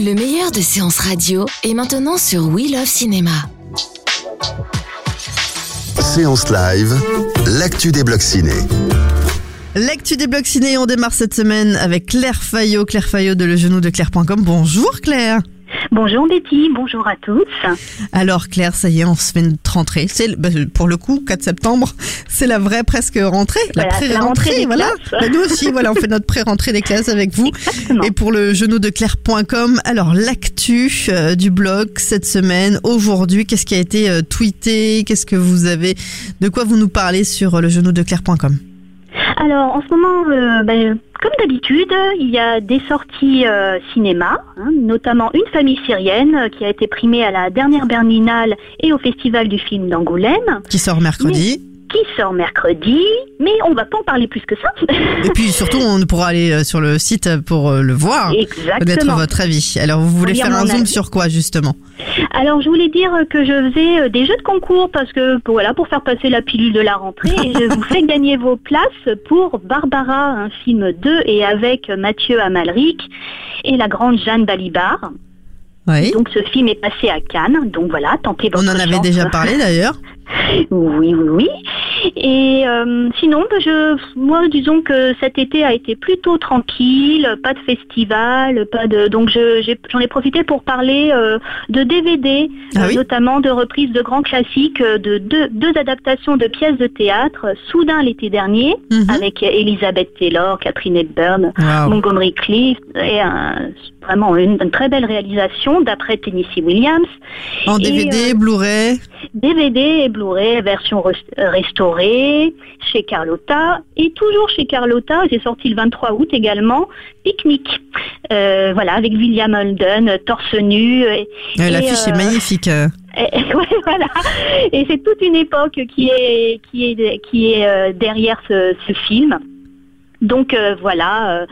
Le meilleur de séances radio est maintenant sur We Love Cinéma. Séance live, l'actu des blocs ciné. L'actu des blocs ciné, on démarre cette semaine avec Claire Fayot, Claire Fayot de legenou-de-claire.com. Bonjour Claire. Bonjour Betty, bonjour à tous. Alors Claire, ça y est, on se fait notre rentrée. C'est bah, pour le coup 4 septembre, c'est la vraie presque rentrée, la Voilà, pré-rentrée, voilà. Bah, nous aussi, voilà, on fait notre pré-rentrée des classes avec vous. Exactement. Et pour le genou de claire.com, alors l'actu euh, du blog cette semaine, aujourd'hui, qu'est-ce qui a été euh, tweeté, qu'est-ce que vous avez, de quoi vous nous parlez sur euh, le genou de claire.com Alors en ce moment, euh, ben, comme d'habitude, il y a des sorties euh, cinéma, hein, notamment Une famille syrienne euh, qui a été primée à la dernière Berlinale et au Festival du film d'Angoulême, qui sort mercredi. qui sort mercredi, mais on va pas en parler plus que ça. Et puis surtout, on pourra aller euh, sur le site pour le voir, connaître Exactement. votre avis. Alors, vous voulez faire un zoom avis. sur quoi justement? Alors je voulais dire que je faisais euh, des jeux de concours parce que pour- voilà pour faire passer la pilule de la rentrée et je vous fais gagner vos places pour Barbara, un film 2 et avec Mathieu Amalric et la grande Jeanne Balibar. Oui. Donc ce film est passé à Cannes, donc voilà, tentez votre On en avait chance. déjà parlé d'ailleurs. Oui, oui, oui. Et euh, sinon, ben, je, moi, disons que cet été a été plutôt tranquille, pas de festival, pas de. Donc, je- j'en ai, profité pour parler euh, de DVD, Ah euh, oui notamment de reprises de grands classiques, de deux, deux adaptations de pièces de théâtre. Soudain l'été dernier, Mhm. avec Elizabeth Taylor, Catherine Hepburn, Waouh. Montgomery Clift, et un- vraiment une, une très belle réalisation d'après Tennessee Williams. En DVD, Blu-ray. DVD et Blu-ray version res- euh, chez Carlotta et toujours chez Carlotta, j'ai sorti le 23 août également Picnic. Euh, voilà avec William Holden euh, torse nu et, et, L'affiche euh, est magnifique. euh. et- ouais, voilà. Et c'est toute une époque qui est qui est qui est euh, derrière ce, ce film. Donc euh, voilà, euh,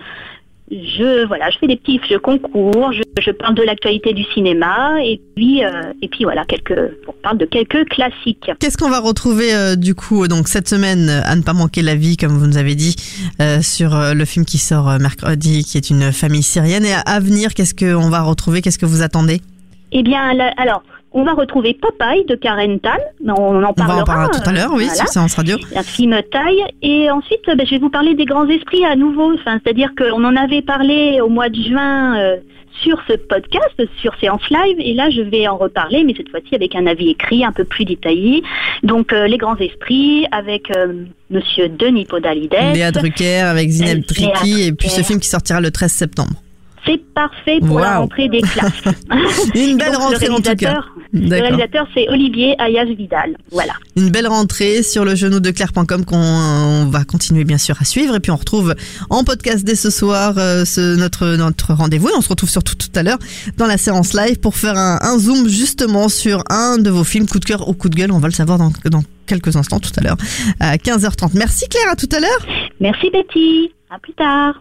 je voilà, je fais des petits jeux concours, je, je parle de l'actualité du cinéma et puis euh, et puis voilà quelques on parle de quelques classiques. Qu'est-ce qu'on va retrouver euh, du coup donc cette semaine euh, à ne pas manquer la vie comme vous nous avez dit euh, sur euh, le film qui sort euh, mercredi qui est une famille syrienne et à venir qu'est-ce qu'on va retrouver qu'est-ce que vous attendez? Eh bien alors on va retrouver Popeye de Karen Tan, on en On va parlera en parler tout à l'heure oui voilà. sur Séance Radio. un film taille. Et ensuite, ben, je vais vous parler des grands esprits à nouveau. Enfin, C'est-à-dire qu'on en avait parlé au mois de juin euh, sur ce podcast, sur Séance Live. Et là, je vais en reparler, mais cette fois-ci avec un avis écrit un peu plus détaillé. Donc, euh, les grands esprits avec euh, Monsieur Denis Podalides. Léa Drucker avec Zineb Léa Triki et puis ce film qui sortira le 13 septembre. C'est parfait pour la rentrée des classes. Une belle Donc, rentrée le en tout cas. Le réalisateur, c'est Olivier Ayas Vidal. Voilà. Une belle rentrée sur le genou de Claire.com qu'on on va continuer bien sûr à suivre et puis on retrouve en podcast dès ce soir euh, ce, notre notre rendez-vous et on se retrouve surtout tout à l'heure dans la séance live pour faire un, un zoom justement sur un de vos films coup de cœur ou coup de gueule on va le savoir dans, dans quelques instants tout à l'heure à 15h30 merci Claire à tout à l'heure Merci Betty. À plus tard.